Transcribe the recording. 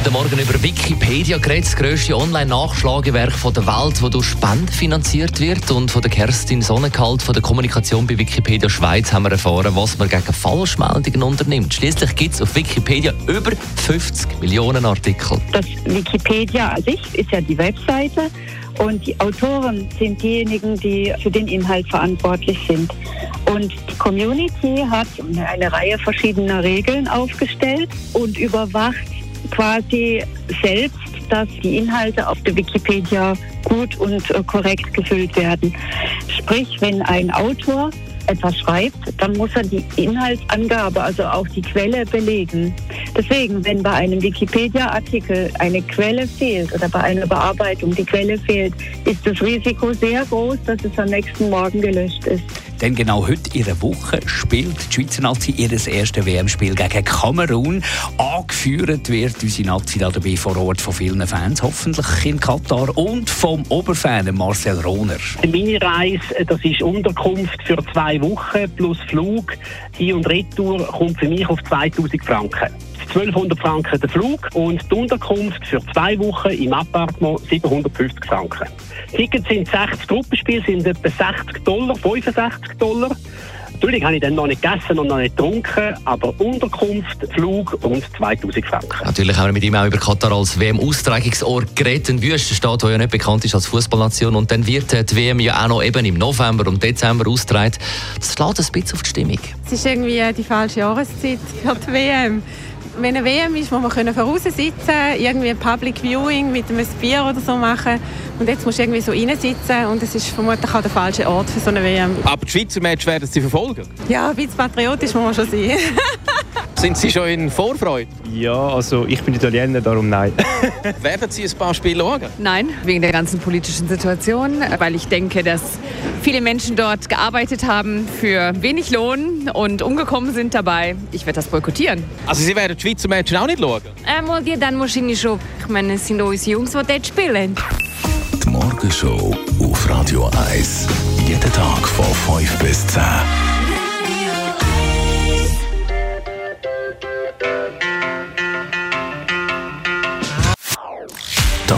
heute Morgen über Wikipedia geredet, das grösste Online-Nachschlagewerk der Welt, das durch Spenden finanziert wird. Und von der Kerstin Sonnenkalt von der Kommunikation bei Wikipedia Schweiz haben wir erfahren, was man gegen Falschmeldungen unternimmt. Schließlich gibt es auf Wikipedia über 50 Millionen Artikel. Das Wikipedia an sich ist ja die Webseite und die Autoren sind diejenigen, die für den Inhalt verantwortlich sind. Und die Community hat eine Reihe verschiedener Regeln aufgestellt und überwacht quasi selbst, dass die Inhalte auf der Wikipedia gut und äh, korrekt gefüllt werden. Sprich, wenn ein Autor etwas schreibt, dann muss er die Inhaltsangabe, also auch die Quelle belegen. Deswegen, wenn bei einem Wikipedia-Artikel eine Quelle fehlt oder bei einer Bearbeitung die Quelle fehlt, ist das Risiko sehr groß, dass es am nächsten Morgen gelöscht ist. Denn genau heute in einer Woche spielt die Schweizer Nazi ihr erstes WM-Spiel gegen Kamerun. Angeführt wird unsere Nazi dabei vor Ort von vielen Fans, hoffentlich in Katar, und vom Oberfan Marcel Rohner. Meine Reise, das ist Unterkunft für zwei Wochen plus Flug. Hin- und Retour kommt für mich auf 2000 Franken. 1200 Franken der Flug und die Unterkunft für zwei Wochen im Appartement 750 Franken. Tickets sind 60 Gruppenspiele, sind etwa 60 Dollar, 65 Dollar. Natürlich habe ich dann noch nicht gegessen und noch nicht getrunken, aber Unterkunft, Flug und 2000 Franken. Natürlich haben wir mit ihm auch über Katar als WM-Austragungsort geredet. Ein Wüstenstaat, der ja nicht bekannt ist als Fußballnation. Und dann wird die WM ja auch noch eben im November und Dezember austragen. Das schlägt ein bisschen auf die Stimmung. Es ist irgendwie die falsche Jahreszeit für die WM. Wenn eine WM ist, muss man können sitzen, irgendwie ein Public Viewing mit einem Bier oder so machen. Und jetzt musst du irgendwie so reinsitzen und es ist vermutlich auch der falsche Ort für so eine WM. Aber die Schweizer Match werden Sie verfolgen? Ja, ein bisschen patriotisch muss man schon sein. Sind Sie schon in Vorfreude? Ja, also ich bin Italiener, darum nein. werden Sie ein paar Spiele schauen? Nein, wegen der ganzen politischen Situation, weil ich denke, dass viele Menschen dort gearbeitet haben für wenig Lohn und umgekommen sind dabei. Ich werde das boykottieren. Also Sie werden die Schweizer Match auch nicht schauen? Ähm, ja, dann wahrscheinlich schon. Ich meine, es sind unsere Jungs, die dort spielen. Die Morgenshow auf Radio 1. Jeden Tag von 5 bis 10.